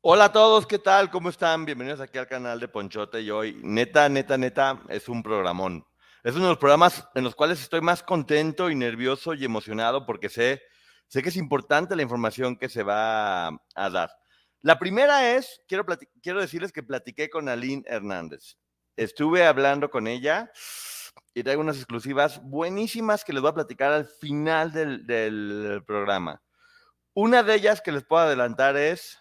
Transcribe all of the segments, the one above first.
Hola a todos, ¿qué tal? ¿Cómo están? Bienvenidos aquí al canal de Ponchote y hoy, neta, neta, neta, es un programón. Es uno de los programas en los cuales estoy más contento y nervioso y emocionado porque sé, sé que es importante la información que se va a dar. La primera es, quiero, quiero decirles que platiqué con Aline Hernández. Estuve hablando con ella y traigo unas exclusivas buenísimas que les voy a platicar al final del, del programa. Una de ellas que les puedo adelantar es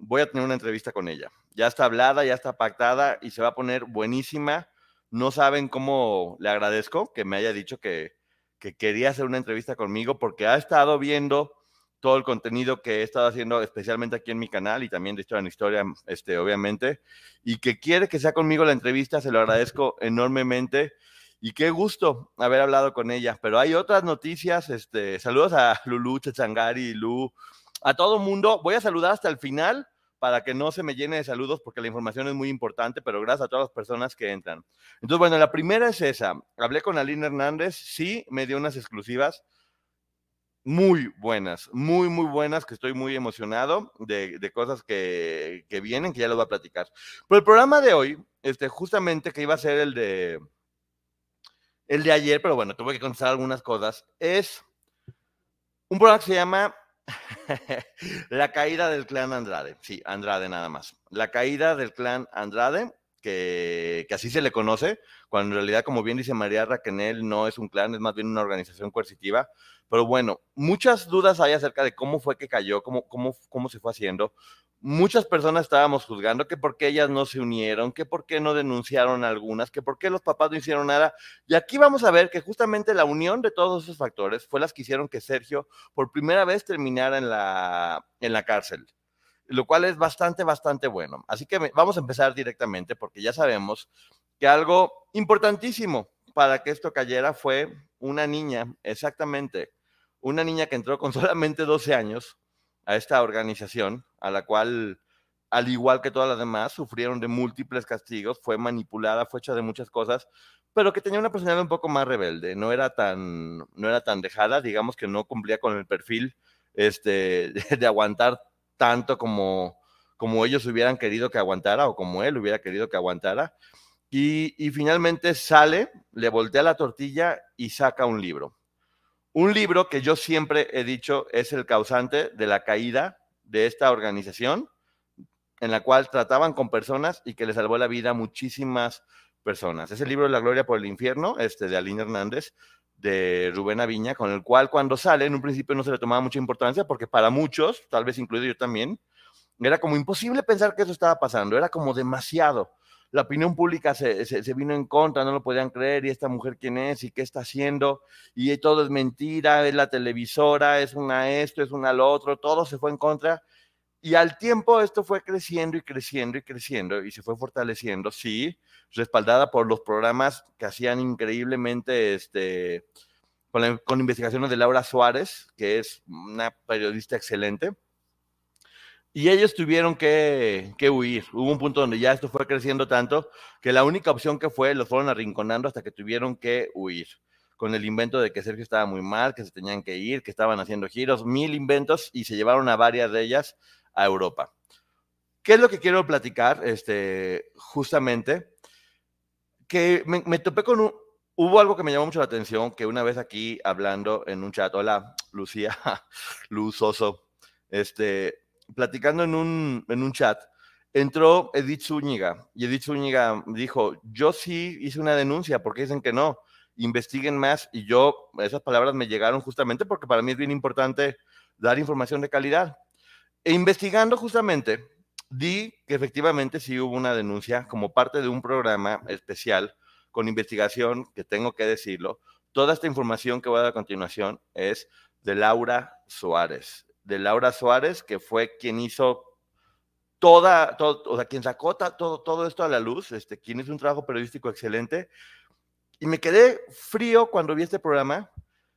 voy a tener una entrevista con ella. Ya está hablada, ya está pactada y se va a poner buenísima. No saben cómo le agradezco que me haya dicho que, quería hacer una entrevista conmigo porque ha estado viendo todo el contenido que he estado haciendo, especialmente aquí en mi canal y también de Historia en Historia, este, obviamente, y que quiere que sea conmigo la entrevista, se lo agradezco enormemente. Y qué gusto haber hablado con ella. Pero hay otras noticias. Este, saludos a Lulu, Chachangari, Lu, a todo mundo. Voy a saludar hasta el final para que no se me llene de saludos porque la información es muy importante, pero gracias a todas las personas que entran. Entonces, bueno, la primera es esa. Hablé con Aline Hernández, sí, me dio unas exclusivas muy buenas, muy, muy buenas, que estoy muy emocionado de, cosas que, que, vienen, que ya les voy a platicar. Pero el programa de hoy, este, justamente que iba a ser el de, el de ayer, pero bueno, tuve que contestar algunas cosas, es un programa que se llama la caída del clan Andrade, sí, Andrade nada más. La caída del clan Andrade, que, así se le conoce, cuando en realidad, como bien dice María Raquenel, no es un clan, es más bien una organización coercitiva. Pero bueno, muchas dudas hay acerca de cómo fue que cayó, cómo, cómo, cómo se fue haciendo muchas personas estábamos juzgando que por qué ellas no se unieron, que por qué no denunciaron algunas, que por qué los papás no hicieron nada. Y aquí vamos a ver que justamente la unión de todos esos factores fue las que hicieron que Sergio por primera vez terminara en la, en la cárcel, lo cual es bastante, bastante bueno. Así que vamos a empezar directamente porque ya sabemos que algo importantísimo para que esto cayera fue una niña, exactamente, una niña que entró con solamente 12 años a esta organización, a la cual, al igual que todas las demás, sufrieron de múltiples castigos, fue manipulada, fue hecha de muchas cosas, pero que tenía una personalidad un poco más rebelde, no era tan, no era tan dejada, digamos que no cumplía con el perfil este, de, aguantar tanto como, como ellos hubieran querido que aguantara o como él hubiera querido que aguantara. Y, y finalmente sale, le voltea la tortilla y saca un libro. Un libro que yo siempre he dicho es el causante de la caída de esta organización, en la cual trataban con personas y que le salvó la vida a muchísimas personas. Es el libro de La Gloria por el Infierno, este de Aline Hernández, de Rubén Aviña, con el cual cuando sale, en un principio no se le tomaba mucha importancia, porque para muchos, tal vez incluido yo también, era como imposible pensar que eso estaba pasando, era como demasiado la opinión pública se, vino en contra, no lo podían creer, y esta mujer quién es, y qué está haciendo, y todo es mentira, es la televisora, es una esto, es una lo otro, todo se fue en contra. Y al tiempo esto fue creciendo y creciendo y creciendo y se fue fortaleciendo, sí, respaldada por los programas que hacían increíblemente, este, con, con investigaciones de Laura Suárez, que es una periodista excelente y ellos tuvieron que, huir. Hubo un punto donde ya esto fue creciendo tanto que la única opción que fue, los fueron arrinconando hasta que tuvieron que huir. Con el invento de que Sergio estaba muy mal, que se tenían que ir, que estaban haciendo giros, mil inventos y se llevaron a varias de ellas a Europa. ¿Qué es lo que quiero platicar? Este, justamente, que me, me topé con un, Hubo algo que me llamó mucho la atención, que una vez aquí hablando en un chat, hola, Lucía, Luz Oso, este, platicando en un, en un chat, entró Edith Zúñiga y Edith Zúñiga dijo, yo sí hice una denuncia, porque dicen que no? Investiguen más y yo, esas palabras me llegaron justamente porque para mí es bien importante dar información de calidad. E investigando justamente, di que efectivamente sí hubo una denuncia como parte de un programa especial con investigación, que tengo que decirlo. Toda esta información que voy a dar a continuación es de Laura Suárez de Laura Suárez, que fue quien hizo toda, todo, o sea, quien sacó todo, todo esto a la luz, este, quien hizo un trabajo periodístico excelente. Y me quedé frío cuando vi este programa.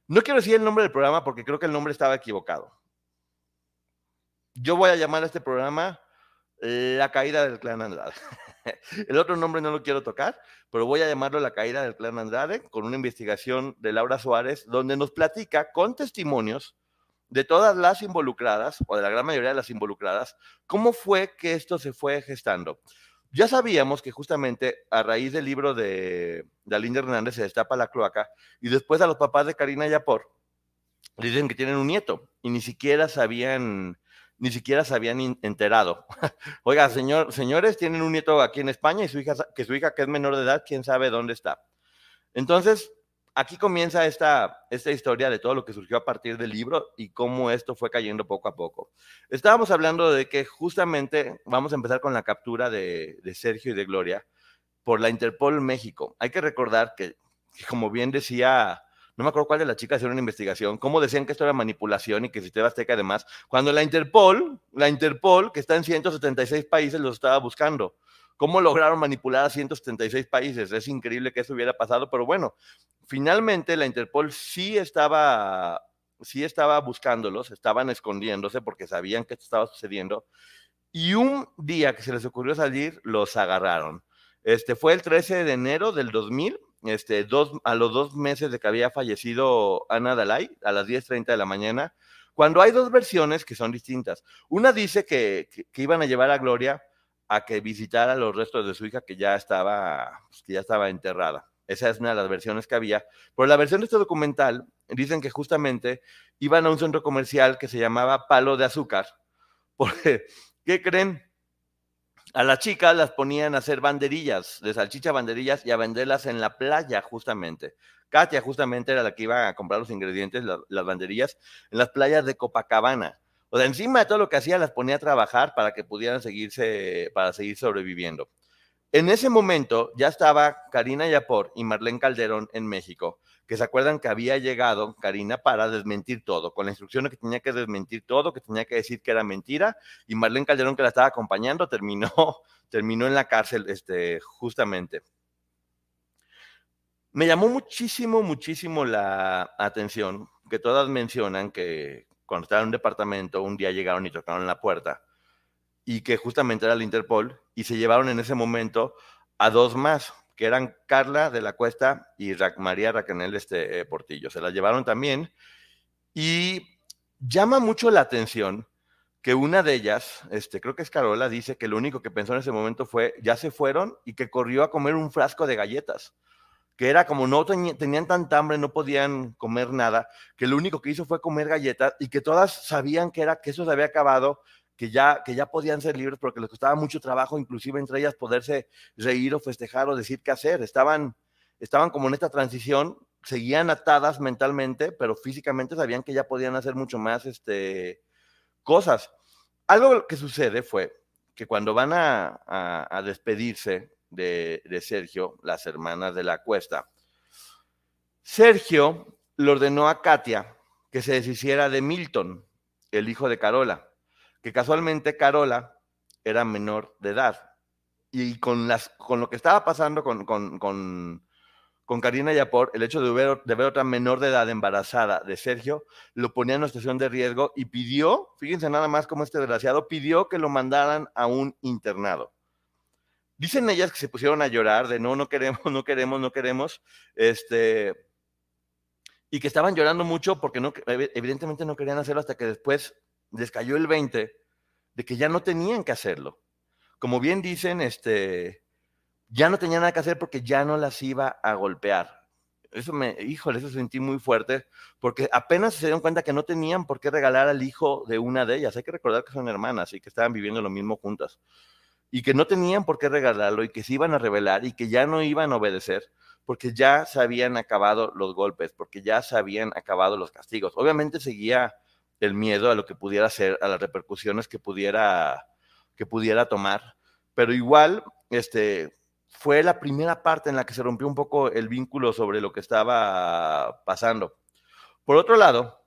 No quiero decir el nombre del programa porque creo que el nombre estaba equivocado. Yo voy a llamar a este programa La caída del clan Andrade. El otro nombre no lo quiero tocar, pero voy a llamarlo La caída del clan Andrade con una investigación de Laura Suárez donde nos platica con testimonios de todas las involucradas, o de la gran mayoría de las involucradas, cómo fue que esto se fue gestando. Ya sabíamos que justamente a raíz del libro de, de Alinda Hernández se destapa la cloaca y después a los papás de Karina Yapor dicen que tienen un nieto y ni siquiera sabían ni siquiera se habían enterado. Oiga, señor, señores, tienen un nieto aquí en España y su hija, que su hija que es menor de edad, quién sabe dónde está. Entonces, aquí comienza esta, esta historia de todo lo que surgió a partir del libro y cómo esto fue cayendo poco a poco. Estábamos hablando de que justamente vamos a empezar con la captura de, de Sergio y de Gloria por la Interpol México. Hay que recordar que, como bien decía no me acuerdo cuál de las chicas hicieron una investigación, cómo decían que esto era manipulación y que Sistema Azteca además, cuando la Interpol, la Interpol, que está en 176 países, los estaba buscando. ¿Cómo lograron manipular a 176 países? Es increíble que eso hubiera pasado, pero bueno, finalmente la Interpol sí estaba, sí estaba buscándolos, estaban escondiéndose porque sabían que esto estaba sucediendo. Y un día que se les ocurrió salir, los agarraron. Este fue el 13 de enero del 2000 este, dos, a los dos meses de que había fallecido Ana Dalai, a las 10.30 de la mañana, cuando hay dos versiones que son distintas. Una dice que, iban a llevar a Gloria a que visitara los restos de su hija que ya estaba, pues, que ya estaba enterrada. Esa es una de las versiones que había. Pero la versión de este documental dicen que justamente iban a un centro comercial que se llamaba Palo de Azúcar. Porque, ¿qué creen? A las chicas las ponían a hacer banderillas, de salchicha banderillas y a venderlas en la playa justamente. Katia justamente era la que iba a comprar los ingredientes, las banderillas, en las playas de Copacabana. O sea, encima de todo lo que hacía, las ponía a trabajar para que pudieran seguirse, para seguir sobreviviendo. En ese momento ya estaba Karina Yapor y Marlene Calderón en México que se acuerdan que había llegado Karina para desmentir todo, con la instrucción de que tenía que desmentir todo, que tenía que decir que era mentira, y Marlene Calderón, que la estaba acompañando, terminó, terminó en la cárcel este, justamente. Me llamó muchísimo, muchísimo la atención que todas mencionan que cuando estaban en un departamento, un día llegaron y tocaron la puerta, y que justamente era el Interpol, y se llevaron en ese momento a dos más, que eran Carla de la Cuesta y María Racanel este, eh, Portillo. Se las llevaron también. Y llama mucho la atención que una de ellas, este, creo que es Carola, dice que lo único que pensó en ese momento fue, ya se fueron y que corrió a comer un frasco de galletas, que era como no tenían tanta hambre, no podían comer nada, que lo único que hizo fue comer galletas y que todas sabían que era que eso se había acabado que ya, que ya podían ser libres porque les costaba mucho trabajo, inclusive entre ellas poderse reír o festejar o decir qué hacer. Estaban, estaban como en esta transición, seguían atadas mentalmente, pero físicamente sabían que ya podían hacer mucho más este, cosas. Algo que sucede fue que cuando van a, despedirse de, de Sergio, las hermanas de la cuesta, Sergio le ordenó a Katia que se deshiciera de Milton, el hijo de Carola que casualmente Carola era menor de edad. Y con, las, con lo que estaba pasando con, con, con, con Karina Yapor, el hecho de ver, de ver otra menor de edad embarazada de Sergio, lo ponía en una situación de riesgo y pidió, fíjense nada más como este desgraciado, pidió que lo mandaran a un internado. Dicen ellas que se pusieron a llorar de no, no queremos, no queremos, no queremos, este, y que estaban llorando mucho porque no, evidentemente no querían hacerlo hasta que después les cayó el 20 de que ya no tenían que hacerlo. Como bien dicen, este, ya no tenían nada que hacer porque ya no las iba a golpear. Eso me, híjole, eso sentí muy fuerte, porque apenas se dieron cuenta que no tenían por qué regalar al hijo de una de ellas. Hay que recordar que son hermanas y que estaban viviendo lo mismo juntas. Y que no tenían por qué regalarlo y que se iban a rebelar y que ya no iban a obedecer porque ya se habían acabado los golpes, porque ya se habían acabado los castigos. Obviamente seguía el miedo a lo que pudiera ser, a las repercusiones que pudiera, que pudiera tomar. Pero igual, este, fue la primera parte en la que se rompió un poco el vínculo sobre lo que estaba pasando. Por otro lado,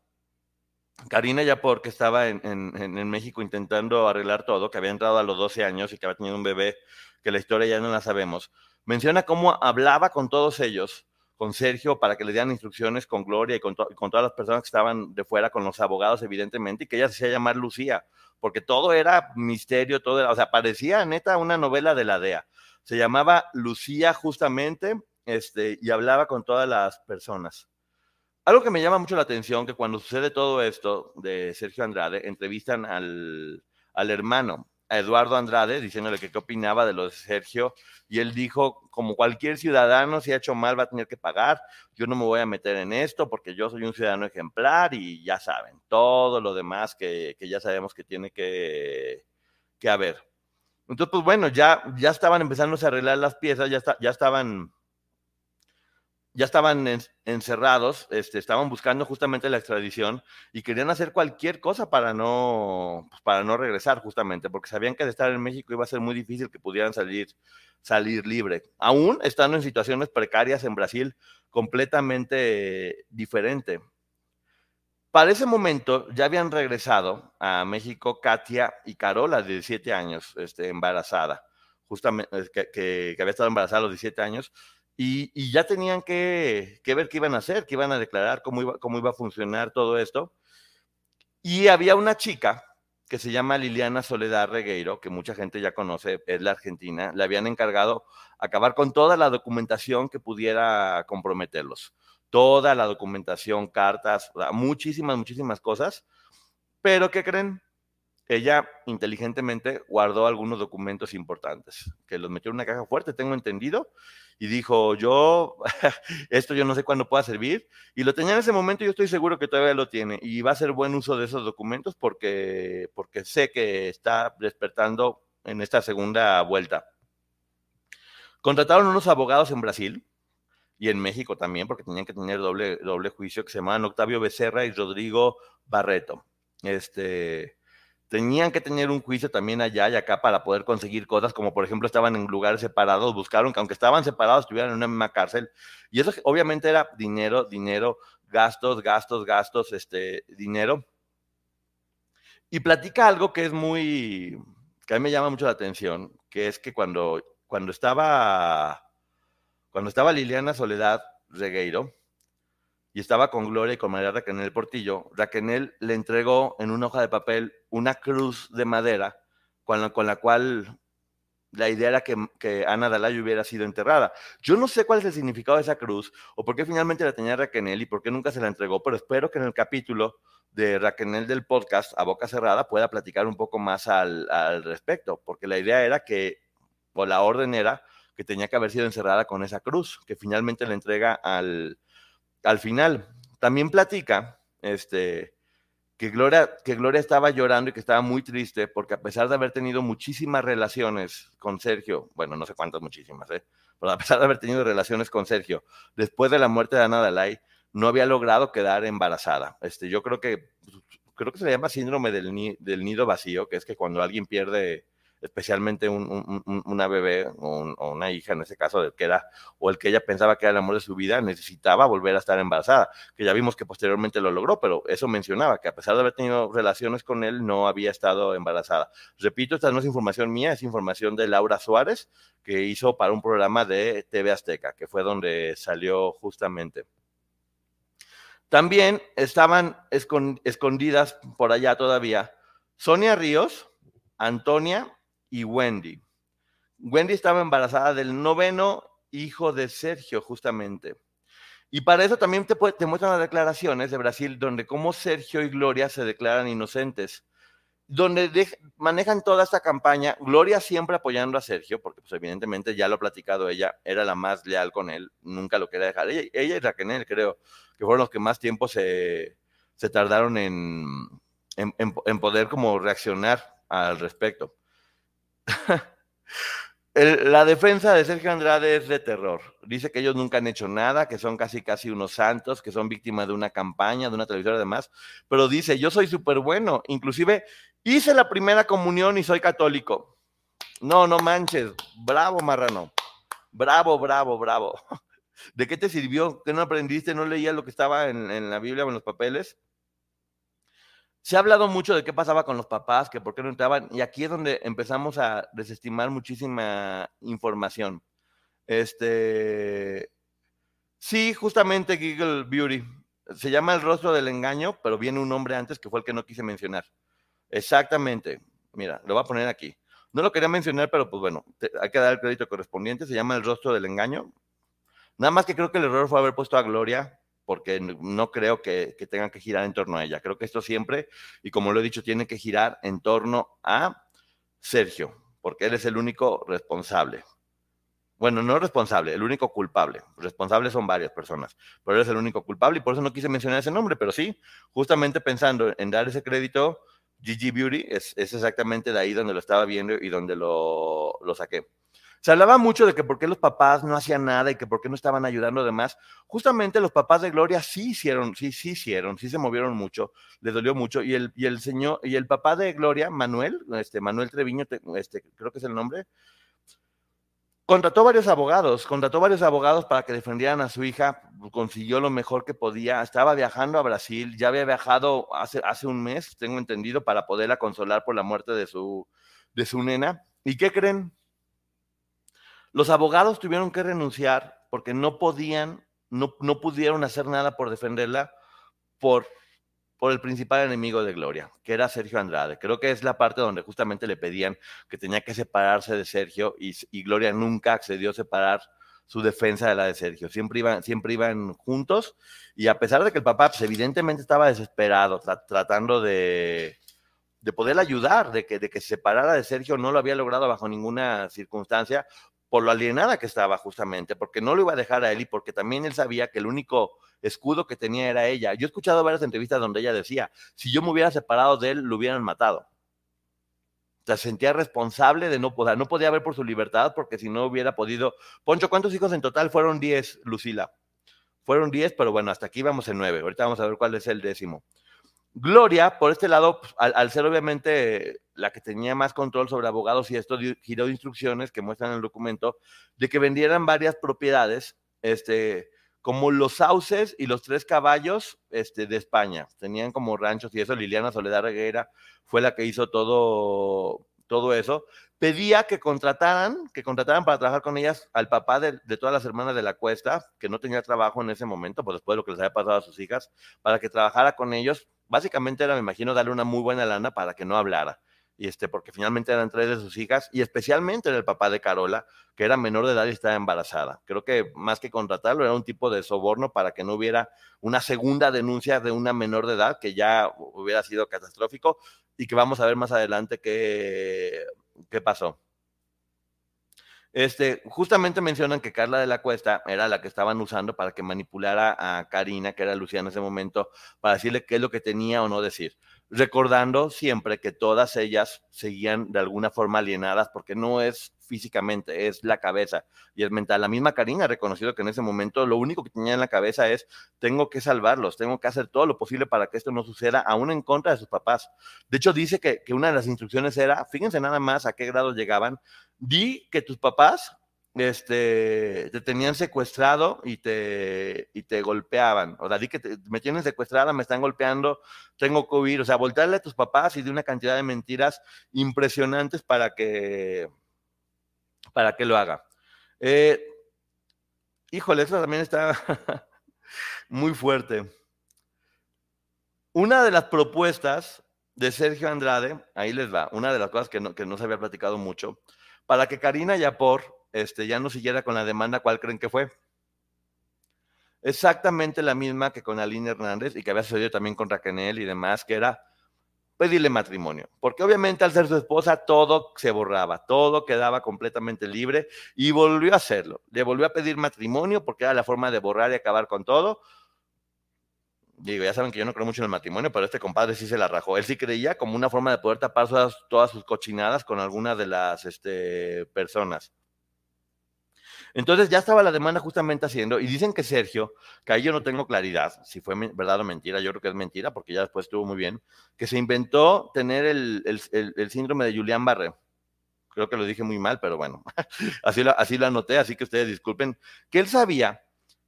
Karina Yapor, que estaba en, en, México intentando arreglar todo, que había entrado a los 12 años y que había tenido un bebé, que la historia ya no la sabemos, menciona cómo hablaba con todos ellos con Sergio para que le dieran instrucciones con Gloria y con, todas las personas que estaban de fuera, con los abogados, evidentemente, y que ella se hacía llamar Lucía, porque todo era misterio, todo era, o sea, parecía neta una novela de la DEA. Se llamaba Lucía justamente, este, y hablaba con todas las personas. algo que me llama mucho la atención, que cuando sucede todo esto de Sergio Andrade, entrevistan al, al hermano, a Eduardo Andrade, diciéndole que qué opinaba de lo de Sergio, y él dijo, como cualquier ciudadano, si ha hecho mal va a tener que pagar, yo no me voy a meter en esto porque yo soy un ciudadano ejemplar y ya saben, todo lo demás que, que ya sabemos que tiene que, que haber. Entonces, pues bueno, ya, ya estaban empezando a arreglar las piezas, ya, está, ya estaban ya estaban encerrados, este, estaban buscando justamente la extradición y querían hacer cualquier cosa para no, pues, para no regresar justamente, porque sabían que de estar en México iba a ser muy difícil que pudieran salir, salir libre. Aún estando en situaciones precarias en Brasil, completamente diferente. Para ese momento ya habían regresado a México Katia y Carola, de 17 años, este, embarazada, justamente, que, que, había estado embarazada a los 17 años, y, ya tenían que, ver qué iban a hacer, qué iban a declarar, cómo iba, cómo iba a funcionar todo esto. Y había una chica que se llama Liliana Soledad Regueiro, que mucha gente ya conoce, es la argentina, le habían encargado acabar con toda la documentación que pudiera comprometerlos. Toda la documentación, cartas, muchísimas, muchísimas cosas. Pero, ¿qué creen? Ella inteligentemente guardó algunos documentos importantes, que los metió en una caja fuerte, tengo entendido, y dijo, yo, esto yo no sé cuándo pueda servir, y lo tenía en ese momento, yo estoy seguro que todavía lo tiene, y va a hacer buen uso de esos documentos porque, porque sé que está despertando en esta segunda vuelta. Contrataron unos abogados en Brasil y en México también, porque tenían que tener doble, doble juicio, que se llamaban Octavio Becerra y Rodrigo Barreto. Este, tenían que tener un juicio también allá y acá para poder conseguir cosas, como por ejemplo estaban en lugares separados, buscaron que aunque estaban separados estuvieran en una misma cárcel. Y eso obviamente era dinero, dinero, gastos, gastos, gastos, este, dinero. Y platica algo que es muy, que a mí me llama mucho la atención, que es que cuando, cuando estaba, cuando estaba Liliana Soledad Regueiro, y estaba con Gloria y con María Raquel Portillo, Raquel le entregó en una hoja de papel una cruz de madera con la, con la cual la idea era que, que, Ana Dalai hubiera sido enterrada. Yo no sé cuál es el significado de esa cruz o por qué finalmente la tenía Raquel y por qué nunca se la entregó, pero espero que en el capítulo de Raquel del podcast a boca cerrada pueda platicar un poco más al, al respecto, porque la idea era que, o la orden era que tenía que haber sido encerrada con esa cruz, que finalmente le entrega al, al final. También platica este, que, Gloria, que Gloria estaba llorando y que estaba muy triste porque a pesar de haber tenido muchísimas relaciones con Sergio, bueno, no sé cuántas muchísimas, ¿eh? pero a pesar de haber tenido relaciones con Sergio, después de la muerte de Ana Dalai, no había logrado quedar embarazada. Este, yo creo que, creo que se llama síndrome del, del nido vacío, que es que cuando alguien pierde especialmente una bebé o, una hija, en ese caso, del que era, o el que ella pensaba que era el amor de su vida, necesitaba volver a estar embarazada, que ya vimos que posteriormente lo logró, pero eso mencionaba, que a pesar de haber tenido relaciones con él, no había estado embarazada. Repito, esta no es información mía, es información de Laura Suárez, que hizo para un programa de TV Azteca, que fue donde salió justamente. También estaban escondidas por allá todavía Sonia Ríos, Antonia y Wendy. Wendy estaba embarazada del noveno hijo de Sergio, justamente. Y para eso también te, muestran las declaraciones de Brasil, donde como Sergio y Gloria se declaran inocentes, donde manejan toda esta campaña, Gloria siempre apoyando a Sergio, porque pues evidentemente ya lo ha platicado ella, era la más leal con él, nunca lo quería dejar. Ella, ella y Raquel, creo, que fueron los que más tiempo se, tardaron en, en, en poder como reaccionar al respecto. La defensa de Sergio Andrade es de terror. Dice que ellos nunca han hecho nada, que son casi casi unos santos, que son víctimas de una campaña, de una televisora y demás. Pero dice, yo soy súper bueno. Inclusive hice la primera comunión y soy católico. No, no manches. Bravo, marrano. Bravo, bravo, bravo. ¿De qué te sirvió? ¿Que no aprendiste? ¿No leías lo que estaba en, en la Biblia o en los papeles? Se ha hablado mucho de qué pasaba con los papás, que por qué no entraban, y aquí es donde empezamos a desestimar muchísima información. Este, sí, justamente Google Beauty. Se llama El rostro del engaño, pero viene un nombre antes que fue el que no quise mencionar. Exactamente. Mira, lo voy a poner aquí. No lo quería mencionar, pero pues bueno, hay que dar el crédito correspondiente. Se llama El rostro del engaño. Nada más que creo que el error fue haber puesto a Gloria porque no creo que, tengan que girar en torno a ella. Creo que esto siempre, y como lo he dicho, tiene que girar en torno a Sergio, porque él es el único responsable. Bueno, no responsable, el único culpable. Responsables son varias personas, pero él es el único culpable y por eso no quise mencionar ese nombre, pero sí, justamente pensando en dar ese crédito, Gigi Beauty es, exactamente de ahí donde lo estaba viendo y donde lo saqué. Se hablaba mucho de que por qué los papás no hacían nada y que por qué no estaban ayudando demás. Justamente los papás de Gloria sí hicieron, sí, sí hicieron, sí se movieron mucho, les dolió mucho. Y el, y el señor, y el papá de Gloria, Manuel, este, Manuel Treviño, este, creo que es el nombre, Contrató varios abogados, contrató varios abogados para que defendieran a su hija, consiguió lo mejor que podía, estaba viajando a Brasil, ya había viajado hace, hace un mes, tengo entendido, para poderla consolar por la muerte de su, de su nena. ¿Y qué creen? Los abogados tuvieron que renunciar porque no podían, no, no pudieron hacer nada por defenderla por por el principal enemigo de Gloria, que era Sergio Andrade. Creo que es la parte donde justamente le pedían que tenía que separarse de Sergio y, Gloria nunca accedió a separar su defensa de la de Sergio. Siempre iban, siempre iban juntos y a pesar de que el papá pues, evidentemente estaba desesperado, tratando de, de poder ayudar, de que, de que se separara de Sergio, no lo había logrado bajo ninguna circunstancia por lo alienada que estaba justamente, porque no lo iba a dejar a él y porque también él sabía que el único escudo que tenía era ella. Yo he escuchado varias entrevistas donde ella decía, si yo me hubiera separado de él, lo hubieran matado. O sea, sentía responsable de no poder, no podía ver por su libertad porque si no hubiera podido. Poncho, ¿cuántos hijos en total? Fueron 10, Lucila. Fueron 10, pero bueno, hasta aquí vamos en 9. Ahorita vamos a ver cuál es el décimo. Gloria, por este lado, pues, al, ser obviamente la que tenía más control sobre abogados y esto giró instrucciones que muestran en el documento de que vendieran varias propiedades, este, como los sauces y los tres caballos este, de España. Tenían como ranchos y eso. Liliana Soledad Reguera fue la que hizo todo, todo eso. Pedía que contrataran, que contrataran para trabajar con ellas al papá de, todas las hermanas de la cuesta, que no tenía trabajo en ese momento, pues después de lo que les había pasado a sus hijas, para que trabajara con ellos. Básicamente era, me imagino, darle una muy buena lana para que no hablara y este, porque finalmente eran tres de sus hijas, y especialmente era el papá de Carola, que era menor de edad y estaba embarazada. Creo que más que contratarlo, era un tipo de soborno para que no hubiera una segunda denuncia de una menor de edad, que ya hubiera sido catastrófico, y que vamos a ver más adelante qué, qué pasó. Este, justamente mencionan que Carla de la Cuesta era la que estaban usando para que manipulara a Karina, que era Lucía en ese momento, para decirle qué es lo que tenía o no decir recordando siempre que todas ellas seguían de alguna forma alienadas porque no es físicamente, es la cabeza y es mental. La misma Karina ha reconocido que en ese momento lo único que tenía en la cabeza es tengo que salvarlos, tengo que hacer todo lo posible para que esto no suceda, aún en contra de sus papás. De hecho, dice que, que una de las instrucciones era, fíjense nada más a qué grado llegaban, di que tus papás este, te tenían secuestrado y te, y te golpeaban. O sea, di que me tienen secuestrada, me están golpeando, tengo huir. O sea, voltearle a tus papás y de una cantidad de mentiras impresionantes para que, para que lo haga. Eh, híjole, eso también está muy fuerte. Una de las propuestas de Sergio Andrade, ahí les va, una de las cosas que no, que no se había platicado mucho, para que Karina Yapor este, ya no siguiera con la demanda, ¿cuál creen que fue? Exactamente la misma que con Aline Hernández y que había sucedido también con Raquel y demás, que era pedirle matrimonio. Porque obviamente al ser su esposa todo se borraba, todo quedaba completamente libre y volvió a hacerlo. Le volvió a pedir matrimonio porque era la forma de borrar y acabar con todo. Digo, ya saben que yo no creo mucho en el matrimonio, pero este compadre sí se la rajó. Él sí creía como una forma de poder tapar todas, sus cochinadas con alguna de las este, personas. Entonces ya estaba la demanda justamente haciendo, y dicen que Sergio, que ahí yo no tengo claridad si fue verdad o mentira, yo creo que es mentira, porque ya después estuvo muy bien, que se inventó tener el, síndrome de Julián Barre. Creo que lo dije muy mal, pero bueno, así lo, así lo anoté, así que ustedes disculpen, que él sabía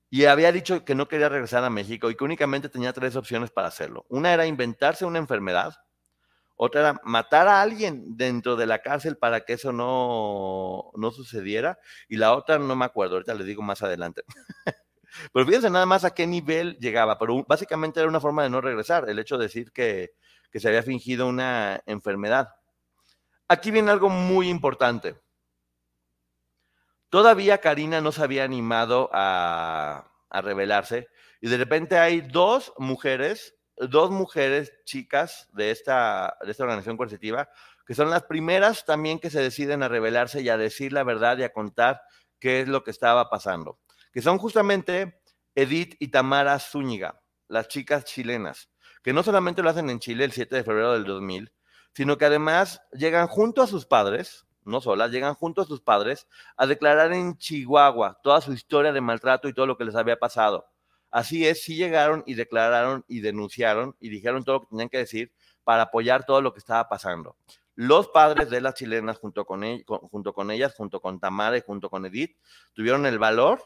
y había dicho que no quería regresar a México y que únicamente tenía tres opciones para hacerlo. Una era inventarse una enfermedad, otra era matar a alguien dentro de la cárcel para que eso no, no sucediera. Y la otra no me acuerdo, ahorita les digo más adelante. Pero fíjense nada más a qué nivel llegaba. Pero básicamente era una forma de no regresar, el hecho de decir que, que se había fingido una enfermedad. Aquí viene algo muy importante. Todavía Karina no se había animado a, a rebelarse y de repente hay dos mujeres, dos mujeres chicas de esta, de esta organización coercitiva que son las primeras también que se deciden a rebelarse y a decir la verdad y a contar qué es lo que estaba pasando, que son justamente Edith y Tamara Zúñiga, las chicas chilenas, que no solamente lo hacen en Chile el 7 de febrero del 2000, sino que además llegan junto a sus padres, no solas, llegan junto a sus padres a declarar en Chihuahua toda su historia de maltrato y todo lo que les había pasado. Así es, sí llegaron y declararon y denunciaron y dijeron todo lo que tenían que decir para apoyar todo lo que estaba pasando. Los padres de las chilenas, junto con, con ellas, junto con Tamara y junto con Edith, tuvieron el valor,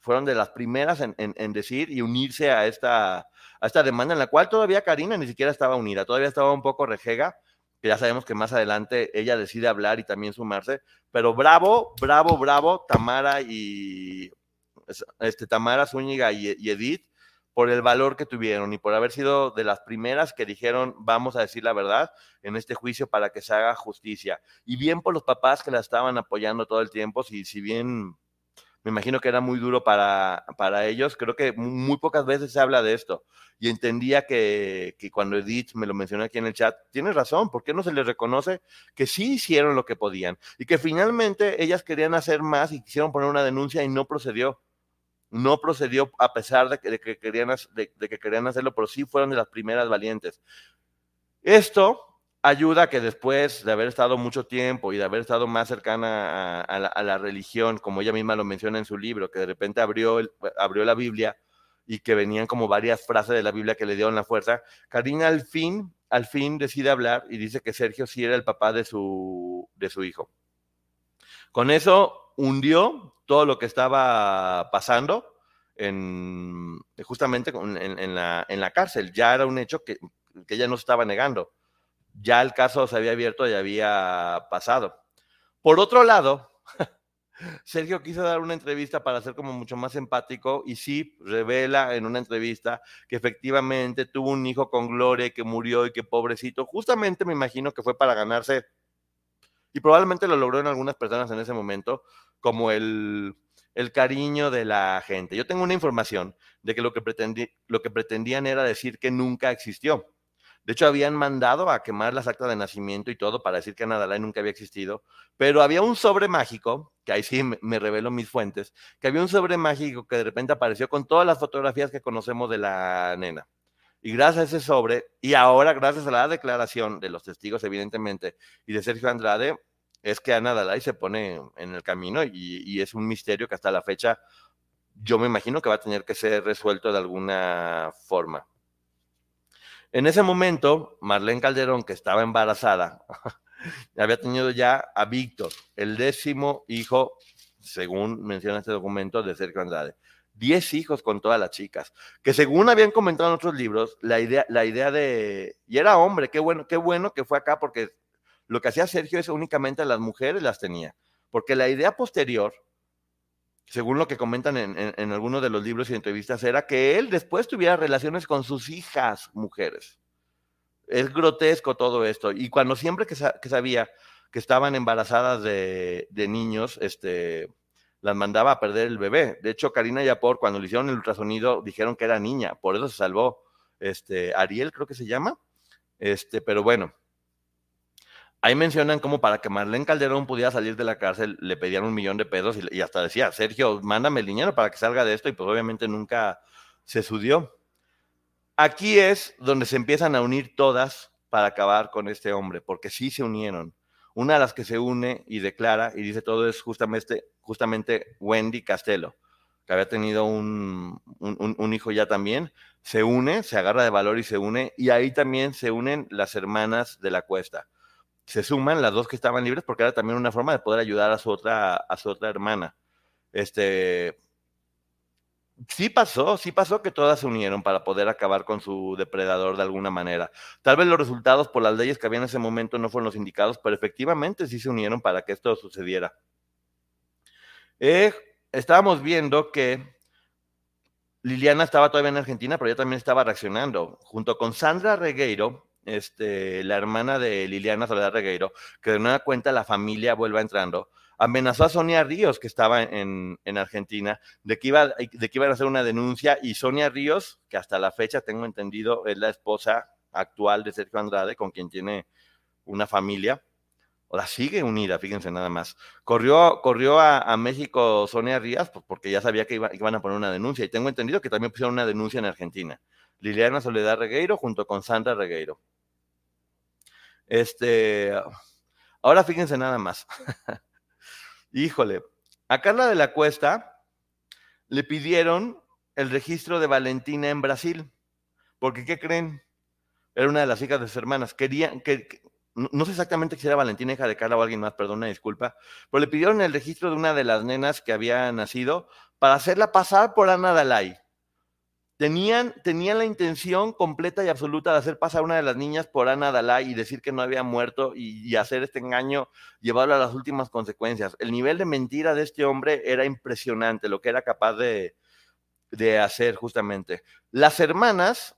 fueron de las primeras en, en decir y unirse a esta, a esta demanda en la cual todavía Karina ni siquiera estaba unida, todavía estaba un poco rejega, que ya sabemos que más adelante ella decide hablar y también sumarse, pero bravo, bravo, bravo, Tamara y este, Tamara Zúñiga y, Edith por el valor que tuvieron y por haber sido de las primeras que dijeron vamos a decir la verdad en este juicio para que se haga justicia. Y bien por los papás que la estaban apoyando todo el tiempo, si, si bien me imagino que era muy duro para, para ellos. Creo que muy pocas veces se habla de esto. Y entendía que, que, cuando Edith me lo mencionó aquí en el chat, tienes razón, ¿por qué no se les reconoce que sí hicieron lo que podían? Y que finalmente ellas querían hacer más y quisieron poner una denuncia y no procedió. No procedió a pesar de que, que querían, hacerlo, pero sí fueron de las primeras valientes. Esto ayuda que después de haber estado mucho tiempo y de haber estado más cercana a, la, religión, como ella misma lo menciona en su libro, que de repente abrió, la Biblia y que venían como varias frases de la Biblia que le dieron la fuerza, Karina al fin, al fin decide hablar y dice que Sergio sí era el papá de su hijo. Con eso hundió todo lo que estaba pasando en, justamente en, la, en la cárcel. Ya era un hecho que, que ella no estaba negando ya el caso se había abierto y había pasado. Por otro lado, Sergio quiso dar una entrevista para ser como mucho más empático y sí revela en una entrevista que efectivamente tuvo un hijo con Gloria que murió y que pobrecito, justamente me imagino que fue para ganarse, y probablemente lo logró en algunas personas en ese momento, como el, el cariño de la gente. Yo tengo una información de que lo que, lo que pretendían era decir que nunca existió de hecho, habían mandado a quemar las actas de nacimiento y todo para decir que Nadalai nunca había existido, pero había un sobre mágico, que ahí sí me, revelo mis fuentes, que había un sobre mágico que de repente apareció con todas las fotografías que conocemos de la nena. Y gracias a ese sobre, y ahora gracias a la declaración de los testigos, evidentemente, y de Sergio Andrade, es que Ana Dalai se pone en el camino y, y, es un misterio que hasta la fecha yo me imagino que va a tener que ser resuelto de alguna forma. En ese momento, Marlene Calderón, que estaba embarazada, había tenido ya a Víctor, el décimo hijo, según menciona este documento, de Sergio Andrade. Diez hijos con todas las chicas, que según habían comentado en otros libros, la idea, la idea de... Y era hombre, qué bueno, qué bueno que fue acá, porque lo que hacía Sergio es únicamente a las mujeres las tenía. Porque la idea posterior, según lo que comentan en, algunos de los libros y entrevistas, era que él después tuviera relaciones con sus hijas mujeres. Es grotesco todo esto. Y cuando siempre que, sabía que estaban embarazadas de, niños, este, las mandaba a perder el bebé. De hecho, Karina Yapor, cuando le hicieron el ultrasonido, dijeron que era niña, por eso se salvó. Este, Ariel creo que se llama. Este, pero bueno, Ahí mencionan como para que Marlene Calderón pudiera salir de la cárcel, le pedían un millón de pesos y, hasta decía, Sergio, mándame el dinero para que salga de esto y pues obviamente nunca se sudió. Aquí es donde se empiezan a unir todas para acabar con este hombre, porque sí se unieron. Una de las que se une y declara y dice todo es justamente, justamente Wendy Castelo, que había tenido un, un hijo ya también, se une, se agarra de valor y se une, y ahí también se unen las hermanas de la cuesta se suman las dos que estaban libres porque era también una forma de poder ayudar a su otra, a su otra hermana. Este, sí pasó, sí pasó que todas se unieron para poder acabar con su depredador de alguna manera. Tal vez los resultados por las leyes que había en ese momento no fueron los indicados, pero efectivamente sí se unieron para que esto sucediera. Eh, estábamos viendo que Liliana estaba todavía en Argentina, pero ella también estaba reaccionando. Junto con Sandra Regueiro, este, la hermana de Liliana Soledad Regueiro, que de nueva cuenta la familia vuelva entrando, amenazó a Sonia Ríos, que estaba en, Argentina, de que, iba, de que iban a hacer una denuncia y Sonia Ríos, que hasta la fecha tengo entendido es la esposa actual de Sergio Andrade, con quien tiene una familia, o la sigue unida, fíjense nada más. Corrió, corrió a, México Sonia Ríos pues porque ya sabía que iban a poner una denuncia y tengo entendido que también pusieron una denuncia en Argentina. Liliana Soledad Regueiro junto con Sandra Regueiro. Este, ahora fíjense nada más. Híjole, a Carla de la Cuesta le pidieron el registro de Valentina en Brasil, porque ¿qué creen? Era una de las hijas de sus hermanas. Querían que, no sé exactamente si era Valentina, hija de Carla o alguien más, perdón, una disculpa, pero le pidieron el registro de una de las nenas que había nacido para hacerla pasar por Ana Dalai. Tenían, tenían la intención completa y absoluta de hacer pasar a una de las niñas por Ana Dalai y decir que no había muerto y, hacer este engaño, llevarlo a las últimas consecuencias. El nivel de mentira de este hombre era impresionante, lo que era capaz de, hacer justamente. Las hermanas,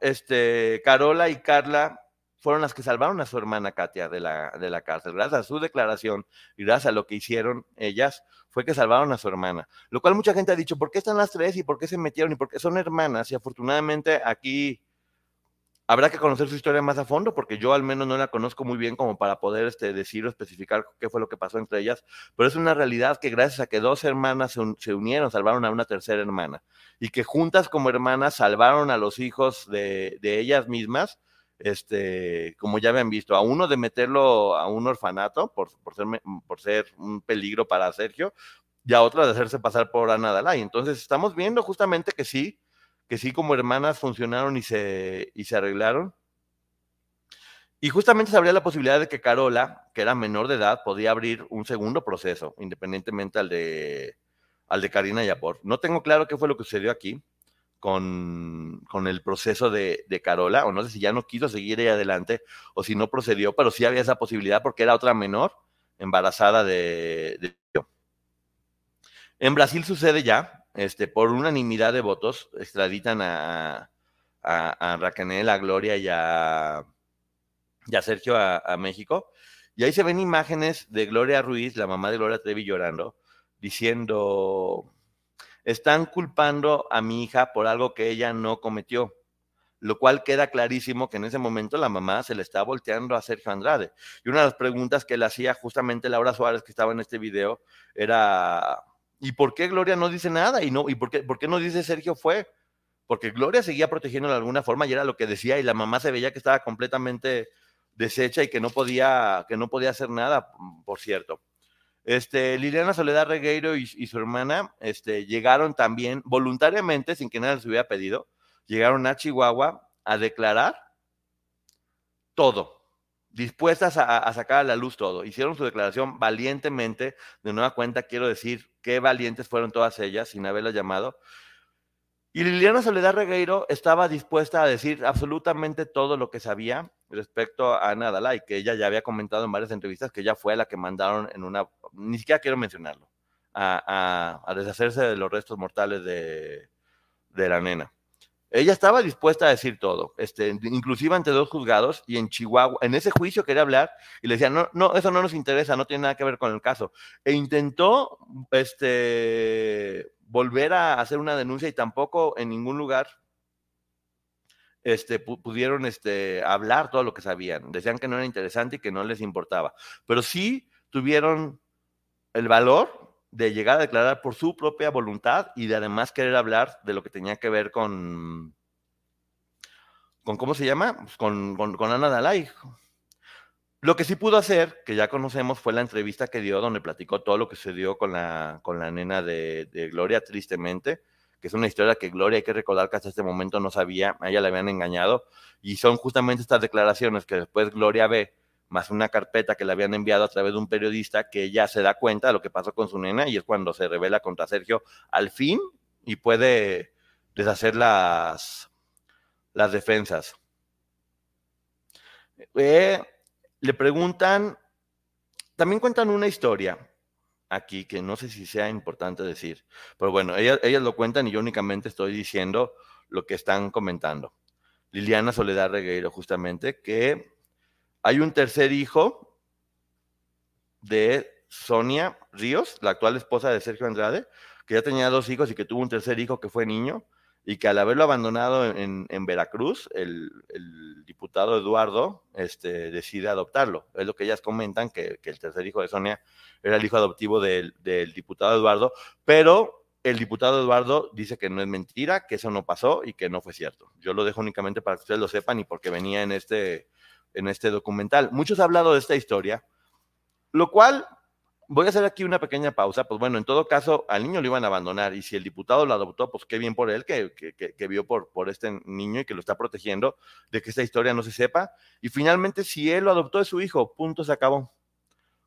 este, Carola y Carla, fueron las que salvaron a su hermana Katia de la, de la cárcel. Gracias a su declaración y gracias a lo que hicieron ellas, fue que salvaron a su hermana. Lo cual mucha gente ha dicho, ¿por qué están las tres y por qué se metieron y por qué son hermanas? Y afortunadamente aquí habrá que conocer su historia más a fondo, porque yo al menos no la conozco muy bien como para poder este, decir o especificar qué fue lo que pasó entre ellas, pero es una realidad que gracias a que dos hermanas se, unieron, salvaron a una tercera hermana, y que juntas como hermanas salvaron a los hijos de, de ellas mismas, este, como ya habían visto, a uno de meterlo a un orfanato por, por, ser, por ser un peligro para Sergio, y a otro de hacerse pasar por Ana Dalai. Entonces estamos viendo justamente que sí, que sí como hermanas funcionaron y se, y se arreglaron. Y justamente se abría la posibilidad de que Carola, que era menor de edad, podía abrir un segundo proceso, independientemente al de, al de Karina Yapor. No tengo claro qué fue lo que sucedió aquí, con, el proceso de, Carola, o no sé si ya no quiso seguir ahí adelante, o si no procedió, pero sí había esa posibilidad porque era otra menor embarazada de, de En Brasil sucede ya, este, por unanimidad de votos, extraditan a, a, a Raquel, a Gloria y a, Sergio a, a, México. Y ahí se ven imágenes de Gloria Ruiz, la mamá de Gloria Trevi, llorando, diciendo, están culpando a mi hija por algo que ella no cometió, lo cual queda clarísimo que en ese momento la mamá se le está volteando a Sergio Andrade. Y una de las preguntas que le hacía justamente Laura Suárez, que estaba en este video, era, ¿y por qué Gloria no dice nada? ¿Y, no, y por, qué, por qué no dice Sergio fue? Porque Gloria seguía protegiendo de alguna forma y era lo que decía y la mamá se veía que estaba completamente deshecha y que no podía, que no podía hacer nada, por cierto. Este, Liliana Soledad Regueiro y, su hermana este, llegaron también voluntariamente, sin que nadie les hubiera pedido, llegaron a Chihuahua a declarar todo, dispuestas a, sacar a la luz todo. Hicieron su declaración valientemente, de nueva cuenta quiero decir qué valientes fueron todas ellas, sin haberlas llamado. Y Liliana Soledad Regueiro estaba dispuesta a decir absolutamente todo lo que sabía respecto a Ana Dalai, que ella ya había comentado en varias entrevistas que ella fue la que mandaron en una, ni siquiera quiero mencionarlo, a, deshacerse de los restos mortales de, la nena. Ella estaba dispuesta a decir todo, este, inclusive ante dos juzgados y en Chihuahua, en ese juicio quería hablar y le decía, no, no, eso no nos interesa, no tiene nada que ver con el caso. E intentó, este, volver a hacer una denuncia y tampoco en ningún lugar este, pudieron este, hablar todo lo que sabían. Decían que no era interesante y que no les importaba. Pero sí tuvieron el valor de llegar a declarar por su propia voluntad y de además querer hablar de lo que tenía que ver con, con ¿cómo se llama? Pues con, con, Ana Dalai. Lo que sí pudo hacer, que ya conocemos, fue la entrevista que dio donde platicó todo lo que sucedió con la, con la nena de, Gloria, tristemente que es una historia que Gloria hay que recordar que hasta este momento no sabía, a ella le habían engañado, y son justamente estas declaraciones que después Gloria ve, más una carpeta que le habían enviado a través de un periodista, que ella se da cuenta de lo que pasó con su nena, y es cuando se revela contra Sergio al fin y puede deshacer las, las defensas. Eh, le preguntan, también cuentan una historia aquí que no sé si sea importante decir, pero bueno, ellas, ellas lo cuentan y yo únicamente estoy diciendo lo que están comentando. Liliana Soledad Regueiro, justamente, que hay un tercer hijo de Sonia Ríos, la actual esposa de Sergio Andrade, que ya tenía dos hijos y que tuvo un tercer hijo que fue niño, y que al haberlo abandonado en, Veracruz, el, diputado Eduardo este, decide adoptarlo. Es lo que ellas comentan, que, el tercer hijo de Sonia era el hijo adoptivo del, del, diputado Eduardo, pero el diputado Eduardo dice que no es mentira, que eso no pasó y que no fue cierto. Yo lo dejo únicamente para que ustedes lo sepan y porque venía en este, en este documental. Muchos han hablado de esta historia, lo cual voy a hacer aquí una pequeña pausa. Pues bueno, en todo caso, al niño lo iban a abandonar y si el diputado lo adoptó, pues qué bien por él que, que, vio por, por este niño y que lo está protegiendo de que esta historia no se sepa. Y finalmente, si él lo adoptó de su hijo, punto, se acabó.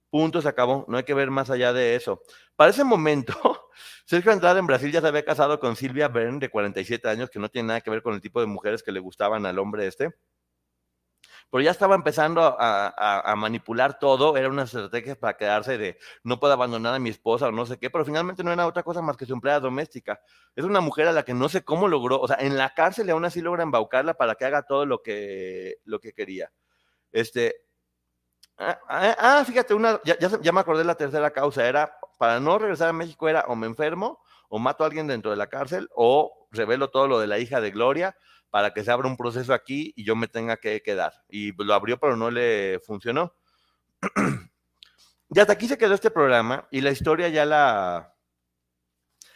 Punto, se acabó. No hay que ver más allá de eso. Para ese momento, Sergio Andrade en Brasil ya se había casado con Silvia Bern, de 47 años, que no tiene nada que ver con el tipo de mujeres que le gustaban al hombre este pero ya estaba empezando a, manipular todo, era una estrategia para quedarse de no puedo abandonar a mi esposa o no sé qué, pero finalmente no era otra cosa más que su empleada doméstica. Es una mujer a la que no sé cómo logró, o sea, en la cárcel aún así logra embaucarla para que haga todo lo que, lo que quería. Este, ah, ah, ah fíjate, una, ya, ya, me acordé la tercera causa, era para no regresar a México era o me enfermo o mato a alguien dentro de la cárcel o revelo todo lo de la hija de Gloria para que se abra un proceso aquí y yo me tenga que quedar. Y lo abrió, pero no le funcionó. y hasta aquí se quedó este programa y la historia ya la...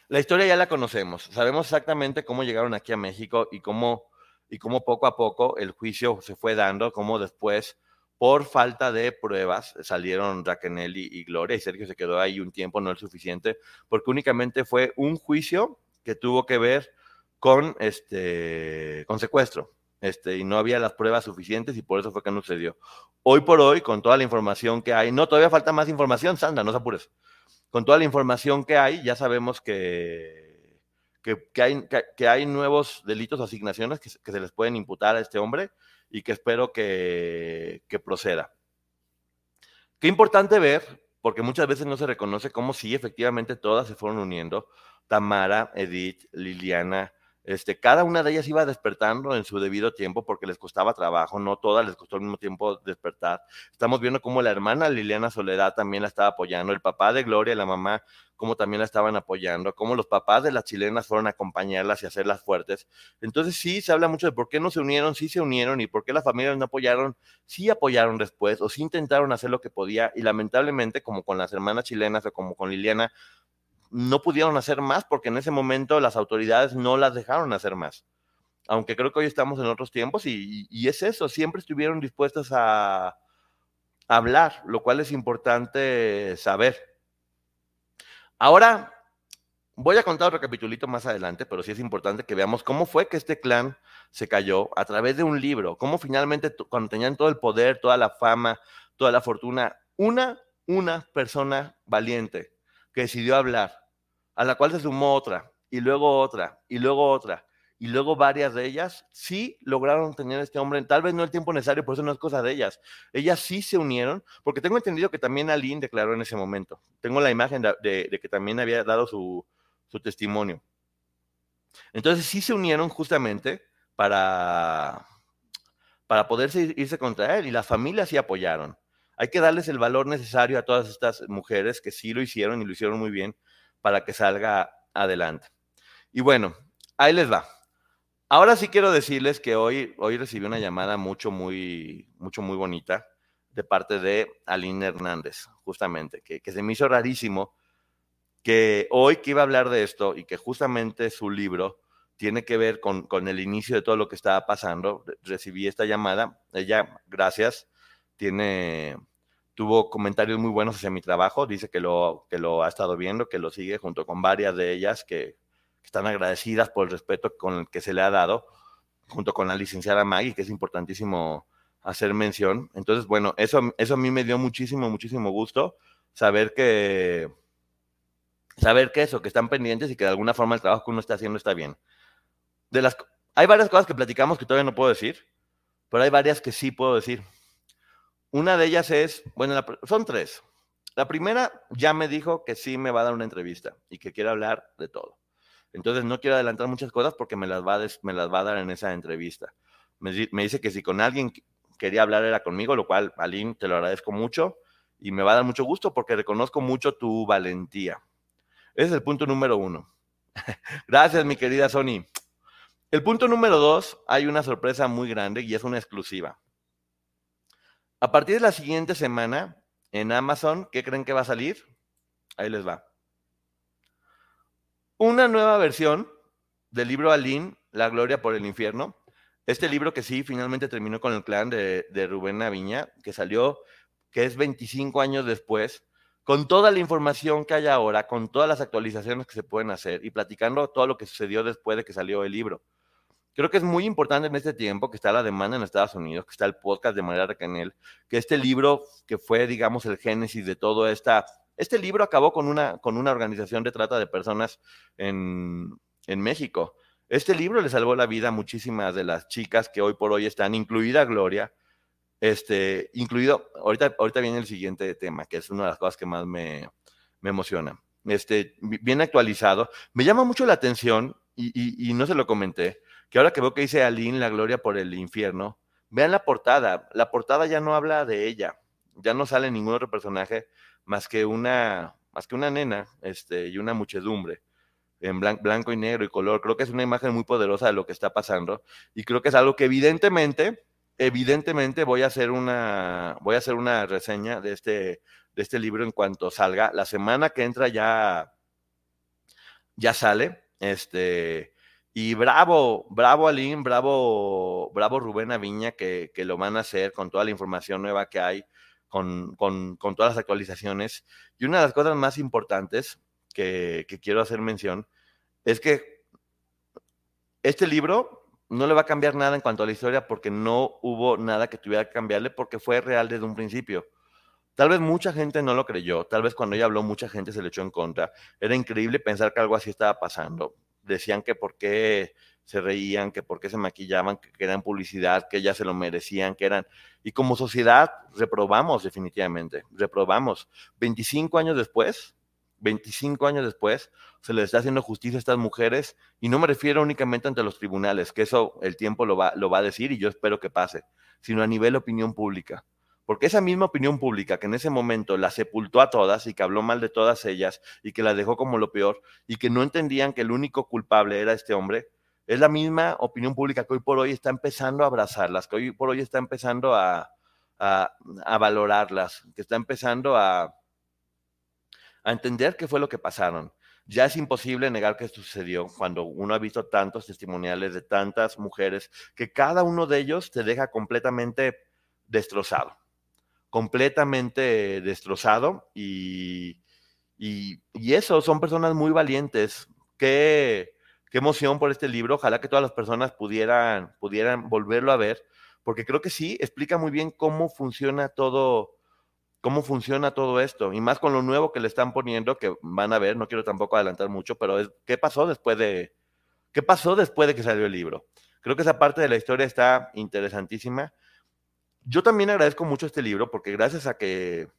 La historia ya la conocemos. Sabemos exactamente cómo llegaron aquí a México y cómo, y cómo poco a poco el juicio se fue dando, cómo después, por falta de pruebas, salieron Raquel y, y Gloria y Sergio se quedó ahí un tiempo, no es suficiente, porque únicamente fue un juicio que tuvo que ver con, este, con secuestro. Este, y no había las pruebas suficientes y por eso fue que no sucedió. Hoy por hoy, con toda la información que hay, no, todavía falta más información, Sandra, no se apures. Con toda la información que hay, ya sabemos que, que, hay, que, hay, nuevos delitos asignaciones que, se les pueden imputar a este hombre y que espero que, que proceda. Qué importante ver, porque muchas veces no se reconoce cómo sí, efectivamente todas se fueron uniendo. Tamara, Edith, Liliana, este, cada una de ellas iba despertando en su debido tiempo porque les costaba trabajo, no todas les costó al mismo tiempo despertar. Estamos viendo cómo la hermana Liliana Soledad también la estaba apoyando, el papá de Gloria, la mamá, cómo también la estaban apoyando, cómo los papás de las chilenas fueron a acompañarlas y hacerlas fuertes. Entonces sí se habla mucho de por qué no se unieron, sí se unieron y por qué las familias no apoyaron, sí apoyaron después o sí intentaron hacer lo que podía y lamentablemente como con las hermanas chilenas o como con Liliana, no pudieron hacer más porque en ese momento las autoridades no las dejaron hacer más. Aunque creo que hoy estamos en otros tiempos y, es eso, siempre estuvieron dispuestas a, hablar, lo cual es importante saber. Ahora, voy a contar otro capitulito más adelante, pero sí es importante que veamos cómo fue que este clan se cayó a través de un libro, cómo finalmente cuando tenían todo el poder, toda la fama, toda la fortuna, una, una persona valiente que decidió hablar, a la cual se sumó otra, y luego otra, y luego otra, y luego varias de ellas sí lograron tener este hombre, tal vez no el tiempo necesario, por eso no es cosa de ellas. Ellas sí se unieron, porque tengo entendido que también Aline declaró en ese momento. Tengo la imagen de, que también había dado su, su, testimonio. Entonces sí se unieron justamente para, para poderse irse contra él, y las familias sí apoyaron. Hay que darles el valor necesario a todas estas mujeres que sí lo hicieron y lo hicieron muy bien para que salga adelante. Y bueno, ahí les va. Ahora sí quiero decirles que hoy, hoy recibí una llamada mucho, muy, mucho, muy bonita de parte de Aline Hernández, justamente, que, se me hizo rarísimo que hoy que iba a hablar de esto y que justamente su libro tiene que ver con, con el inicio de todo lo que estaba pasando, recibí esta llamada. Ella, gracias, tiene, tuvo comentarios muy buenos hacia mi trabajo, dice que lo, que lo ha estado viendo, que lo sigue junto con varias de ellas que, están agradecidas por el respeto con el que se le ha dado, junto con la licenciada Maggie, que es importantísimo hacer mención. Entonces, bueno, eso, eso a mí me dio muchísimo, muchísimo gusto saber que, saber que eso, que están pendientes y que de alguna forma el trabajo que uno está haciendo está bien. De las, hay varias cosas que platicamos que todavía no puedo decir, pero hay varias que sí puedo decir. Una de ellas es, bueno, son tres. La primera ya me dijo que sí me va a dar una entrevista y que quiere hablar de todo. Entonces no quiero adelantar muchas cosas porque me las va a, me las va a dar en esa entrevista. Me, dice que si con alguien quería hablar era conmigo, lo cual, Aline, te lo agradezco mucho y me va a dar mucho gusto porque reconozco mucho tu valentía. Ese es el punto número uno. Gracias, mi querida Sony. El punto número dos, hay una sorpresa muy grande y es una exclusiva. A partir de la siguiente semana, en Amazon, ¿qué creen que va a salir? Ahí les va. Una nueva versión del libro Aline, La Gloria por el Infierno. Este libro que sí, finalmente terminó con el clan de, de Rubén Naviña, que salió, que es 25 años después, con toda la información que hay ahora, con todas las actualizaciones que se pueden hacer y platicando todo lo que sucedió después de que salió el libro. Creo que es muy importante en este tiempo que está la demanda en Estados Unidos, que está el podcast de María Canel, que este libro, que fue, digamos, el génesis de todo esta este libro acabó con una, con una organización de trata de personas en, México. Este libro le salvó la vida a muchísimas de las chicas que hoy por hoy están, incluida Gloria, este, incluido, ahorita, ahorita viene el siguiente tema, que es una de las cosas que más me, emociona. Este, bien actualizado. Me llama mucho la atención, y, y, no se lo comenté, que ahora que veo que dice Aline, la gloria por el infierno, vean la portada. La portada ya no habla de ella, ya no sale ningún otro personaje más que una, más que una nena este, y una muchedumbre en blanco y negro y color. Creo que es una imagen muy poderosa de lo que está pasando y creo que es algo que evidentemente, evidentemente voy a hacer una, voy a hacer una reseña de este, de este libro en cuanto salga. La semana que entra ya, ya sale. Este, y bravo, bravo Aline, bravo, bravo Rubén Aviña que, que lo van a hacer con toda la información nueva que hay con, todas las actualizaciones. Y una de las cosas más importantes que, quiero hacer mención es que este libro no le va a cambiar nada en cuanto a la historia porque no hubo nada que tuviera que cambiarle porque fue real desde un principio. Tal vez mucha gente no lo creyó, tal vez cuando ella habló mucha gente se le echó en contra. Era increíble pensar que algo así estaba pasando. Decían que por qué se reían, que por qué se maquillaban, que eran publicidad, que ya se lo merecían, que eran... Y como sociedad reprobamos definitivamente, reprobamos. 25 años después, 25 años después, se les está haciendo justicia a estas mujeres y no me refiero únicamente ante los tribunales, que eso el tiempo lo va, lo va a decir y yo espero que pase, sino a nivel opinión pública. Porque esa misma opinión pública que en ese momento la sepultó a todas y que habló mal de todas ellas y que la dejó como lo peor y que no entendían que el único culpable era este hombre, es la misma opinión pública que hoy por hoy está empezando a abrazarlas, que hoy por hoy está empezando a, valorarlas, que está empezando a, entender qué fue lo que pasaron. Ya es imposible negar que sucedió cuando uno ha visto tantos testimoniales de tantas mujeres que cada uno de ellos te deja completamente destrozado, completamente destrozado y, y, y eso son personas muy valientes que qué emoción por este libro. Ojalá que todas las personas pudieran, pudieran volverlo a ver, porque creo que sí, explica muy bien cómo funciona todo, cómo funciona todo esto, y más con lo nuevo que le están poniendo, que van a ver, no quiero tampoco adelantar mucho, pero es, ¿qué pasó después de, qué pasó después de que salió el libro? Creo que esa parte de la historia está interesantísima. Yo también agradezco mucho este libro porque gracias a que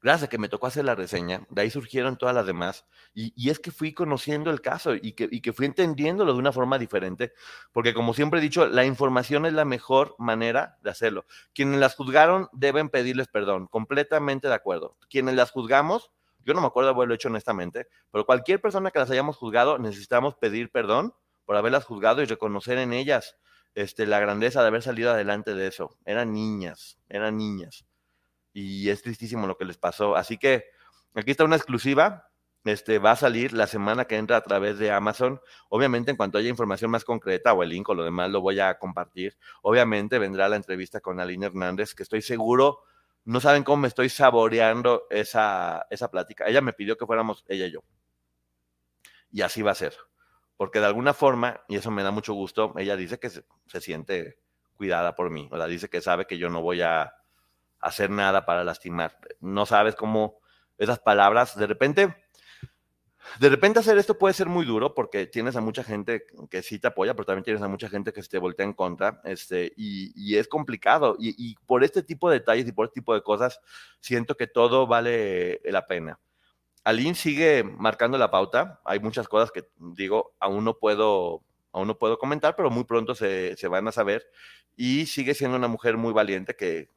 gracias a que me tocó hacer la reseña, de ahí surgieron todas las demás, y, es que fui conociendo el caso y que, y que fui entendiéndolo de una forma diferente, porque como siempre he dicho, la información es la mejor manera de hacerlo. Quienes las juzgaron deben pedirles perdón, completamente de acuerdo. Quienes las juzgamos, yo no me acuerdo haberlo hecho honestamente, pero cualquier persona que las hayamos juzgado, necesitamos pedir perdón por haberlas juzgado y reconocer en ellas este, la grandeza de haber salido adelante de eso. Eran niñas, eran niñas y es tristísimo lo que les pasó. Así que aquí está una exclusiva. Este, va a salir la semana que entra a través de Amazon. Obviamente, en cuanto haya información más concreta o el link o lo demás, lo voy a compartir. Obviamente, vendrá la entrevista con Aline Hernández, que estoy seguro, no saben cómo me estoy saboreando esa, esa plática. Ella me pidió que fuéramos ella y yo. Y así va a ser. Porque de alguna forma, y eso me da mucho gusto, ella dice que se, siente cuidada por mí. O sea, dice que sabe que yo no voy a hacer nada para lastimar. No sabes cómo esas palabras, de repente, de repente hacer esto puede ser muy duro porque tienes a mucha gente que sí te apoya, pero también tienes a mucha gente que se te voltea en contra, este, y, es complicado. Y, por este tipo de detalles y por este tipo de cosas, siento que todo vale la pena. Aline sigue marcando la pauta. Hay muchas cosas que digo, aún no puedo, aún no puedo comentar, pero muy pronto se, se van a saber. Y sigue siendo una mujer muy valiente que,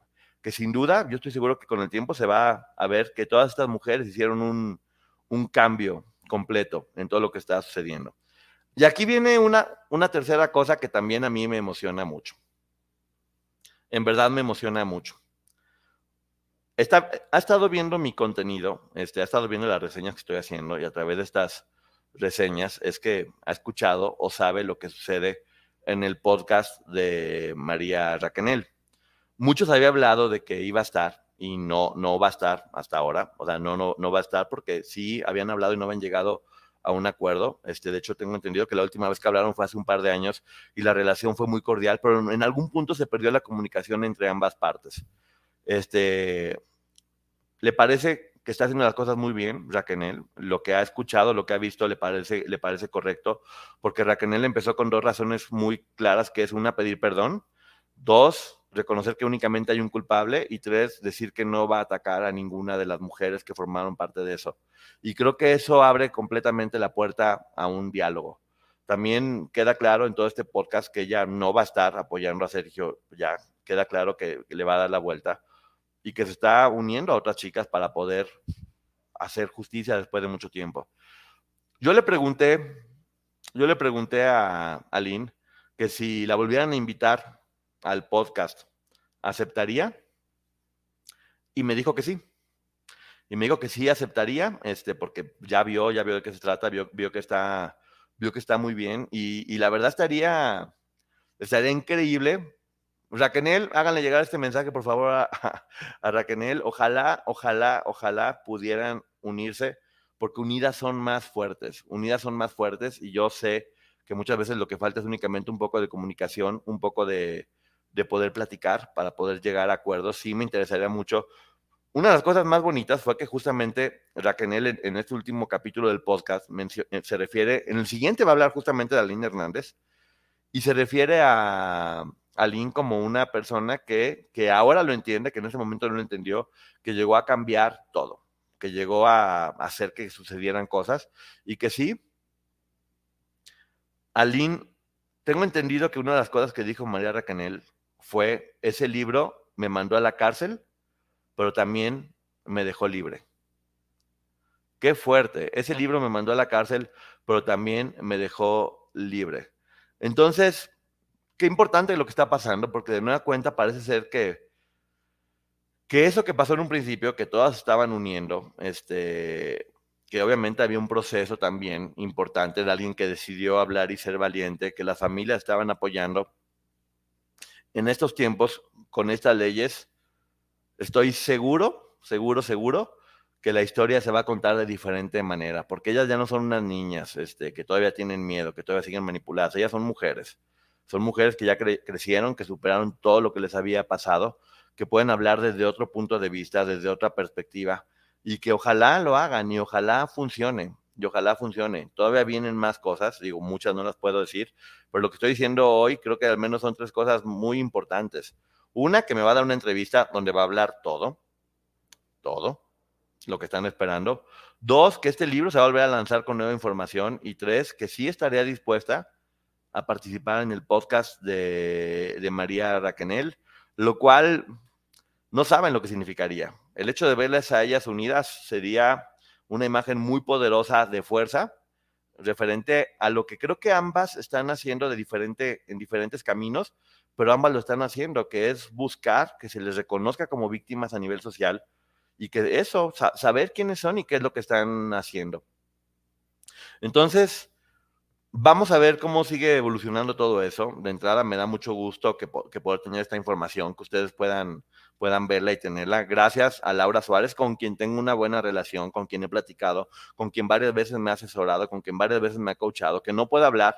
que sin duda, yo estoy seguro que con el tiempo se va a ver que todas estas mujeres hicieron un, un cambio completo en todo lo que está sucediendo. Y aquí viene una, una tercera cosa que también a mí me emociona mucho. En verdad me emociona mucho. Está, ha estado viendo mi contenido, este, ha estado viendo las reseñas que estoy haciendo y a través de estas reseñas es que ha escuchado o sabe lo que sucede en el podcast de María Raquenel. Muchos había hablado de que iba a estar y no, no va a estar hasta ahora, o sea, no, no, no va a estar porque sí habían hablado y no habían llegado a un acuerdo. Este, de hecho, tengo entendido que la última vez que hablaron fue hace un par de años y la relación fue muy cordial, pero en algún punto se perdió la comunicación entre ambas partes. Este, ¿Le parece que está haciendo las cosas muy bien, Raquel? Lo que ha escuchado, lo que ha visto, le parece, le parece correcto, porque Raquel empezó con dos razones muy claras, que es una, pedir perdón, dos, reconocer que únicamente hay un culpable y tres, decir que no va a atacar a ninguna de las mujeres que formaron parte de eso. Y creo que eso abre completamente la puerta a un diálogo. También queda claro en todo este podcast que ella no va a estar apoyando a Sergio, ya queda claro que le va a dar la vuelta y que se está uniendo a otras chicas para poder hacer justicia después de mucho tiempo. Yo le pregunté, yo le pregunté a Aline que si la volvieran a invitar al podcast, ¿aceptaría? Y me dijo que sí. Y me dijo que sí aceptaría, este, porque ya vio, ya vio de qué se trata, vio, vio que está, vio que está muy bien. Y, y la verdad estaría, estaría increíble Raquenel, háganle llegar este mensaje, por favor, a, a, Raquenel. Ojalá, ojalá, ojalá pudieran unirse, porque unidas son más fuertes. Unidas son más fuertes y yo sé que muchas veces lo que falta es únicamente un poco de comunicación, un poco de, de poder platicar para poder llegar a acuerdos. Sí, me interesaría mucho. Una de las cosas más bonitas fue que justamente Raquenel en, en este último capítulo del podcast eh, se refiere, en el siguiente va a hablar justamente de Aline Hernández y se refiere a Aline como una persona que, que ahora lo entiende, que en ese momento no lo entendió, que llegó a cambiar todo, que llegó a hacer que sucedieran cosas y que sí, Aline, tengo entendido que una de las cosas que dijo María Racanel fue, ese libro me mandó a la cárcel, pero también me dejó libre. Qué fuerte. Ese libro me mandó a la cárcel, pero también me dejó libre. Entonces, qué importante lo que está pasando, porque de nueva cuenta parece ser que, que eso que pasó en un principio, que todas estaban uniendo, este, que obviamente había un proceso también importante de alguien que decidió hablar y ser valiente, que las familias estaban apoyando. En estos tiempos, con estas leyes, estoy seguro, seguro, seguro, que la historia se va a contar de diferente manera, porque ellas ya no son unas niñas este, que todavía tienen miedo, que todavía siguen manipuladas, ellas son mujeres son mujeres que ya cre crecieron, que superaron todo lo que les había pasado, que pueden hablar desde otro punto de vista, desde otra perspectiva, y que ojalá lo hagan y ojalá funcione, y ojalá funcione. Todavía vienen más cosas, digo, muchas no las puedo decir, pero lo que estoy diciendo hoy creo que al menos son tres cosas muy importantes. Una, que me va a dar una entrevista donde va a hablar todo, todo, lo que están esperando. Dos, que este libro se va a volver a lanzar con nueva información. Y tres, que sí estaría dispuesta a participar en el podcast de, María Raquenel, lo cual no saben lo que significaría. El hecho de verlas a ellas unidas sería una imagen muy poderosa de fuerza referente a lo que creo que ambas están haciendo de diferente, en diferentes caminos, pero ambas lo están haciendo, que es buscar que se les reconozca como víctimas a nivel social y que eso, saber quiénes son y qué es lo que están haciendo. Entonces, Vamos a ver cómo sigue evolucionando todo eso. De entrada, me da mucho gusto que, que poder tener esta información, que ustedes puedan, puedan verla y tenerla. Gracias a Laura Suárez, con quien tengo una buena relación, con quien he platicado, con quien varias veces me ha asesorado, con quien varias veces me ha coachado, que no puede hablar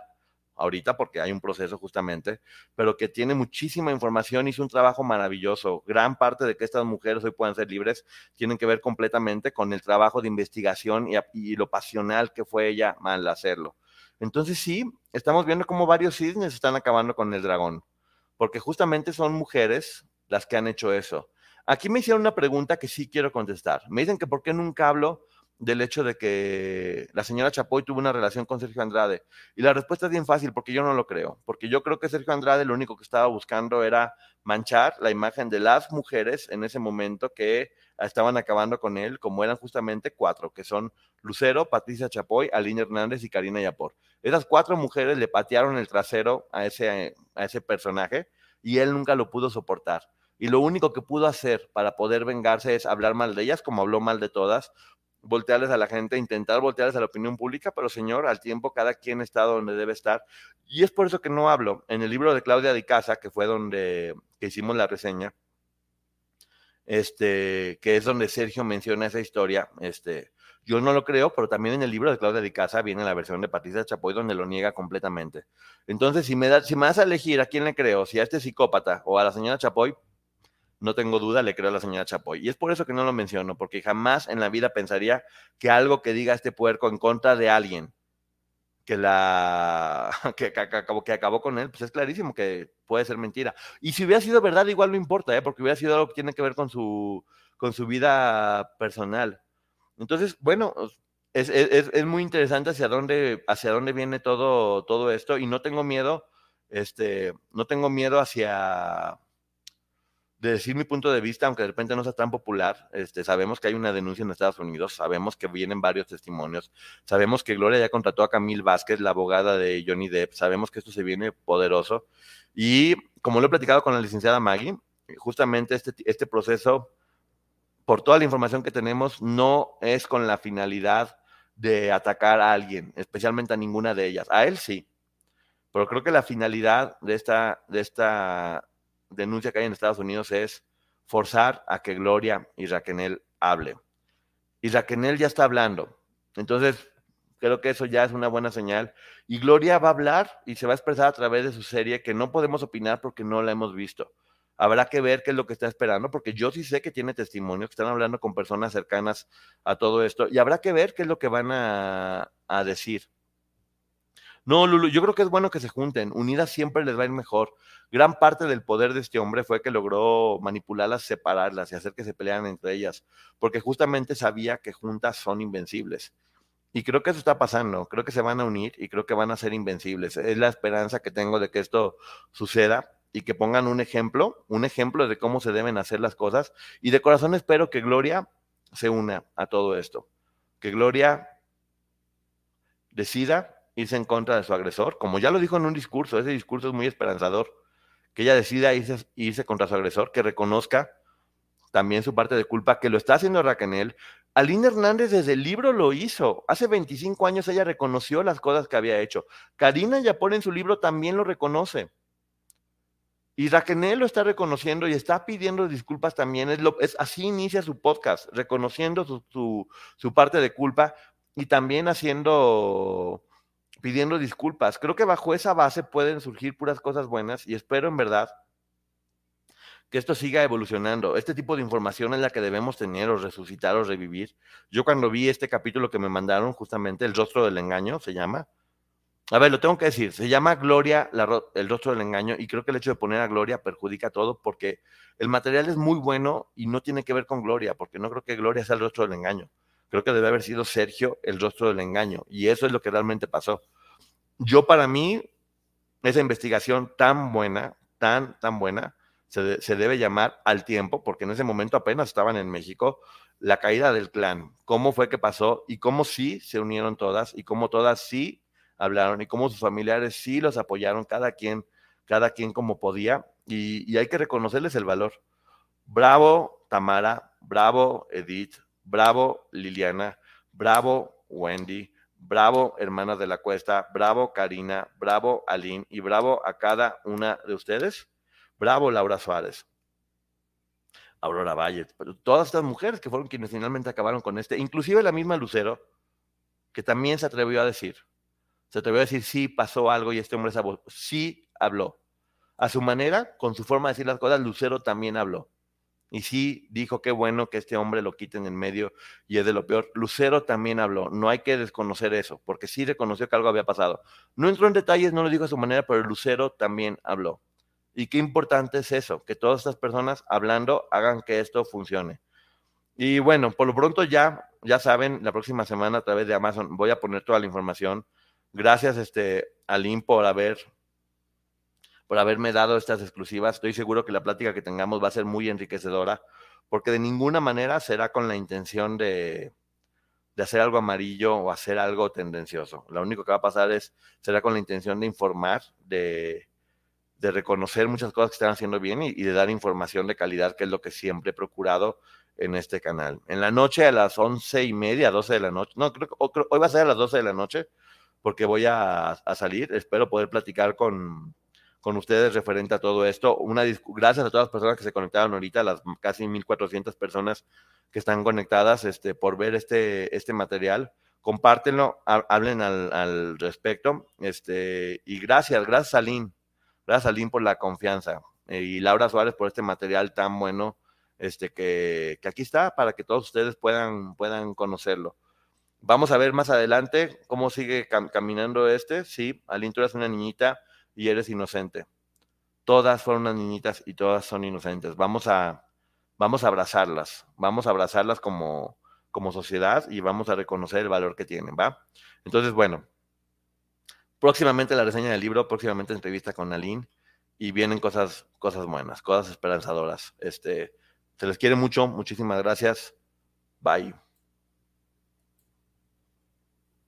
ahorita porque hay un proceso justamente, pero que tiene muchísima información, hizo un trabajo maravilloso. Gran parte de que estas mujeres hoy puedan ser libres tienen que ver completamente con el trabajo de investigación y, y lo pasional que fue ella al hacerlo. Entonces sí, estamos viendo cómo varios cisnes están acabando con el dragón, porque justamente son mujeres las que han hecho eso. Aquí me hicieron una pregunta que sí quiero contestar. Me dicen que por qué nunca hablo del hecho de que la señora Chapoy tuvo una relación con Sergio Andrade. Y la respuesta es bien fácil, porque yo no lo creo. Porque yo creo que Sergio Andrade lo único que estaba buscando era manchar la imagen de las mujeres en ese momento que estaban acabando con él, como eran justamente cuatro, que son Lucero, Patricia Chapoy, Aline Hernández y Karina Yapor. Esas cuatro mujeres le patearon el trasero a ese, a ese personaje y él nunca lo pudo soportar. Y lo único que pudo hacer para poder vengarse es hablar mal de ellas, como habló mal de todas, voltearles a la gente, intentar voltearles a la opinión pública, pero señor, al tiempo cada quien está donde debe estar. Y es por eso que no hablo. En el libro de Claudia de Casa, que fue donde que hicimos la reseña, este, que es donde Sergio menciona esa historia, este, yo no lo creo, pero también en el libro de Claudia de Casa viene la versión de Patricia Chapoy donde lo niega completamente. Entonces, si me, si me das a elegir a quién le creo, si a este psicópata o a la señora Chapoy, no tengo duda, le creo a la señora Chapoy. Y es por eso que no lo menciono, porque jamás en la vida pensaría que algo que diga este puerco en contra de alguien que la que, acabó, que acabó con él, pues es clarísimo que puede ser mentira. Y si hubiera sido verdad, igual no importa, ¿eh? porque hubiera sido algo que tiene que ver con su, con su vida personal. Entonces, bueno, es, es, es, muy interesante hacia dónde, hacia dónde viene todo, todo esto, y no tengo miedo, este, no tengo miedo hacia de decir mi punto de vista, aunque de repente no sea tan popular, este, sabemos que hay una denuncia en Estados Unidos, sabemos que vienen varios testimonios, sabemos que Gloria ya contrató a Camille Vázquez, la abogada de Johnny Depp, sabemos que esto se viene poderoso y como lo he platicado con la licenciada Maggie, justamente este, este proceso, por toda la información que tenemos, no es con la finalidad de atacar a alguien, especialmente a ninguna de ellas. A él sí, pero creo que la finalidad de esta, de esta denuncia que hay en Estados Unidos es forzar a que Gloria y Raquel hable. Y Raquel ya está hablando. Entonces, creo que eso ya es una buena señal. Y Gloria va a hablar y se va a expresar a través de su serie que no podemos opinar porque no la hemos visto. Habrá que ver qué es lo que está esperando, porque yo sí sé que tiene testimonio, que están hablando con personas cercanas a todo esto, y habrá que ver qué es lo que van a, a decir. No, Lulu, yo creo que es bueno que se junten. Unidas siempre les va a ir mejor. Gran parte del poder de este hombre fue que logró manipularlas, separarlas y hacer que se pelearan entre ellas, porque justamente sabía que juntas son invencibles. Y creo que eso está pasando. Creo que se van a unir y creo que van a ser invencibles. Es la esperanza que tengo de que esto suceda y que pongan un ejemplo, un ejemplo de cómo se deben hacer las cosas. Y de corazón espero que Gloria se una a todo esto. Que Gloria decida irse en contra de su agresor, como ya lo dijo en un discurso, ese discurso es muy esperanzador, que ella decida irse, contra su agresor, que reconozca también su parte de culpa, que lo está haciendo Raquel. Aline Hernández desde el libro lo hizo. Hace 25 años ella reconoció las cosas que había hecho. Karina Yapor en su libro también lo reconoce. Y Raquel lo está reconociendo y está pidiendo disculpas también. Es, así inicia su podcast, reconociendo su parte de culpa y también haciendo pidiendo disculpas. Creo que bajo esa base pueden surgir puras cosas buenas y espero en verdad que esto siga evolucionando. Este tipo de información es la que debemos tener o resucitar o revivir. Yo cuando vi este capítulo que me mandaron, justamente El rostro del engaño, se llama. A ver, lo tengo que decir, se llama Gloria, el rostro del engaño, y creo que el hecho de poner a Gloria perjudica todo porque el material es muy bueno y no tiene que ver con Gloria, porque no creo que Gloria sea el rostro del engaño. Creo que debe haber sido Sergio el rostro del engaño, y eso es lo que realmente pasó. Yo para mí, esa investigación tan buena, tan, tan buena, se, se, debe llamar al tiempo, porque en ese momento apenas estaban en México, la caída del clan, cómo fue que pasó y cómo sí se unieron todas y cómo todas sí hablaron y cómo sus familiares sí los apoyaron, cada quien, cada quien como podía, y, y hay que reconocerles el valor. Bravo Tamara, bravo Edith, bravo Liliana, bravo Wendy, Bravo, hermanas de la cuesta. Bravo, Karina. Bravo, Aline. Y bravo a cada una de ustedes. Bravo, Laura Suárez. Aurora Valle. Todas estas mujeres que fueron quienes finalmente acabaron con este. Inclusive la misma Lucero, que también se atrevió a decir. Se atrevió a decir, sí, pasó algo y este hombre sí habló. A su manera, con su forma de decir las cosas, Lucero también habló. Y sí dijo qué bueno que este hombre lo quiten en medio y es de lo peor. Lucero también habló, no hay que desconocer eso, porque sí reconoció que algo había pasado. No entró en detalles, no lo dijo a su manera, pero Lucero también habló. Y qué importante es eso, que todas estas personas hablando hagan que esto funcione. Y bueno, por lo pronto ya ya saben, la próxima semana a través de Amazon voy a poner toda la información. Gracias, este, Aline, por haber por haberme dado estas exclusivas. Estoy seguro que la plática que tengamos va a ser muy enriquecedora, porque de ninguna manera será con la intención de, de hacer algo amarillo o hacer algo tendencioso. Lo único que va a pasar es, será con la intención de informar, de, de reconocer muchas cosas que están haciendo bien y, de dar información de calidad, que es lo que siempre he procurado en este canal. En la noche a las once y media, doce de la noche, no, creo que hoy va a ser a las doce de la noche, porque voy a, a salir, espero poder platicar con, con ustedes referente a todo esto. Gracias a todas las personas que se conectaron ahorita, las casi 1.400 personas que están conectadas este, por ver este, este material. Compártenlo, hablen al, respecto. Este, y gracias, gracias a Lynn, gracias a por la confianza. Eh, y Laura Suárez por este material tan bueno este, que, que aquí está para que todos ustedes puedan, puedan conocerlo. Vamos a ver más adelante cómo sigue caminando este. Sí, Aline, tú eres una niñita y eres inocente. Todas fueron unas niñitas y todas son inocentes. Vamos a, vamos a abrazarlas, vamos a abrazarlas como, como sociedad y vamos a reconocer el valor que tienen, ¿va? Entonces, bueno, próximamente la reseña del libro, próximamente entrevista con Aline y vienen cosas, cosas buenas, cosas esperanzadoras. Este, se les quiere mucho, muchísimas gracias. Bye.